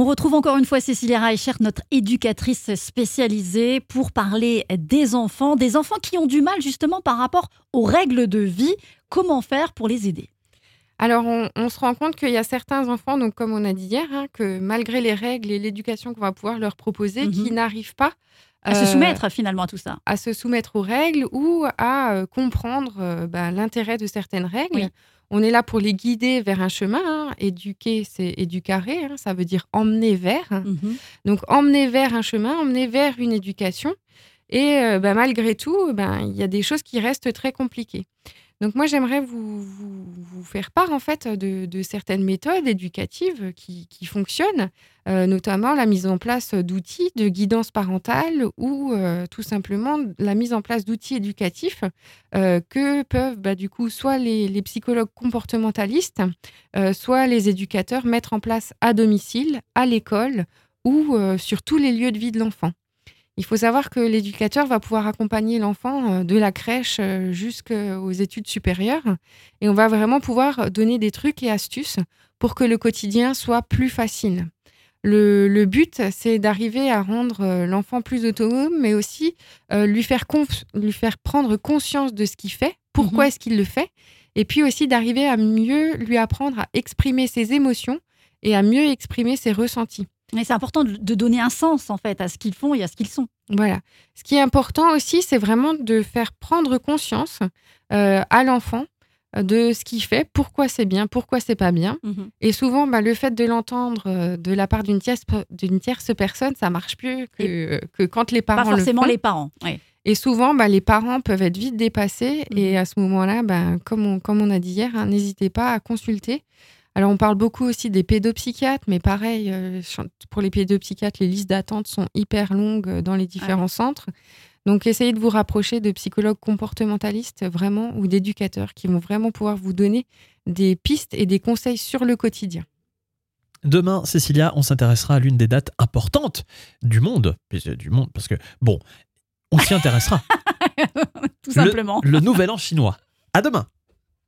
On retrouve encore une fois Cécilia Reichert, notre éducatrice spécialisée, pour parler des enfants, des enfants qui ont du mal justement par rapport aux règles de vie. Comment faire pour les aider? Alors, on, se rend compte qu'il y a certains enfants, donc comme on a dit hier, hein, que malgré les règles et l'éducation qu'on va pouvoir leur proposer, Mhm. qui n'arrivent pas À se euh, soumettre finalement à tout ça. à se soumettre aux règles ou à euh, comprendre euh, bah, l'intérêt de certaines règles. Oui. On est là pour les guider vers un chemin. hein. Éduquer, c'est éducarer, hein, ça veut dire emmener vers. Mhm. Donc emmener vers un chemin, emmener vers une éducation. Et euh, bah, malgré tout, ben, il y a des choses qui restent très compliquées. Donc moi, j'aimerais vous, faire part en fait de, certaines méthodes éducatives qui, fonctionnent, euh, notamment la mise en place d'outils de guidance parentale ou euh, tout simplement la mise en place d'outils éducatifs euh, que peuvent bah, du coup soit les, psychologues comportementalistes, soit les éducateurs mettre en place à domicile, à l'école ou sur tous les lieux de vie de l'enfant. Il faut savoir que l'éducateur va pouvoir accompagner l'enfant euh, de la crèche euh, jusqu'aux études supérieures et on va vraiment pouvoir donner des trucs et astuces pour que le quotidien soit plus facile. Le, le but, c'est d'arriver à rendre euh, l'enfant plus autonome, mais aussi euh, lui, faire lui faire prendre conscience de ce qu'il fait, pourquoi Mhm. est-ce qu'il le fait, et puis aussi d'arriver à mieux lui apprendre à exprimer ses émotions et à mieux exprimer ses ressentis. Et c'est important de de donner un sens en fait à ce qu'ils font et à ce qu'ils sont. Voilà. Ce qui est important aussi, c'est vraiment de faire prendre conscience euh, à l'enfant euh, de ce qu'il fait, pourquoi c'est bien, pourquoi c'est pas bien. Mhm. Et souvent, bah, le fait de l'entendre euh, de la part d'une tierce, personne, ça marche plus que, euh, que quand les parents Pas forcément le font. les parents. ouais. Et souvent, bah, les parents peuvent être vite dépassés. Mhm. Et à ce moment-là, bah, comme, on, comme on a dit hier, hein, n'hésitez pas à consulter. Alors, on parle beaucoup aussi des pédopsychiatres, mais pareil, euh, pour les pédopsychiatres, les listes d'attente sont hyper longues euh, dans les différents centres. Donc, essayez de vous rapprocher de psychologues comportementalistes vraiment ou d'éducateurs qui vont vraiment pouvoir vous donner des pistes et des conseils sur le quotidien. Demain, Cécilia, on s'intéressera à l'une des dates importantes du monde. Euh, Du monde, parce que, bon, on s'y intéressera. Tout simplement. Le nouvel an chinois. À demain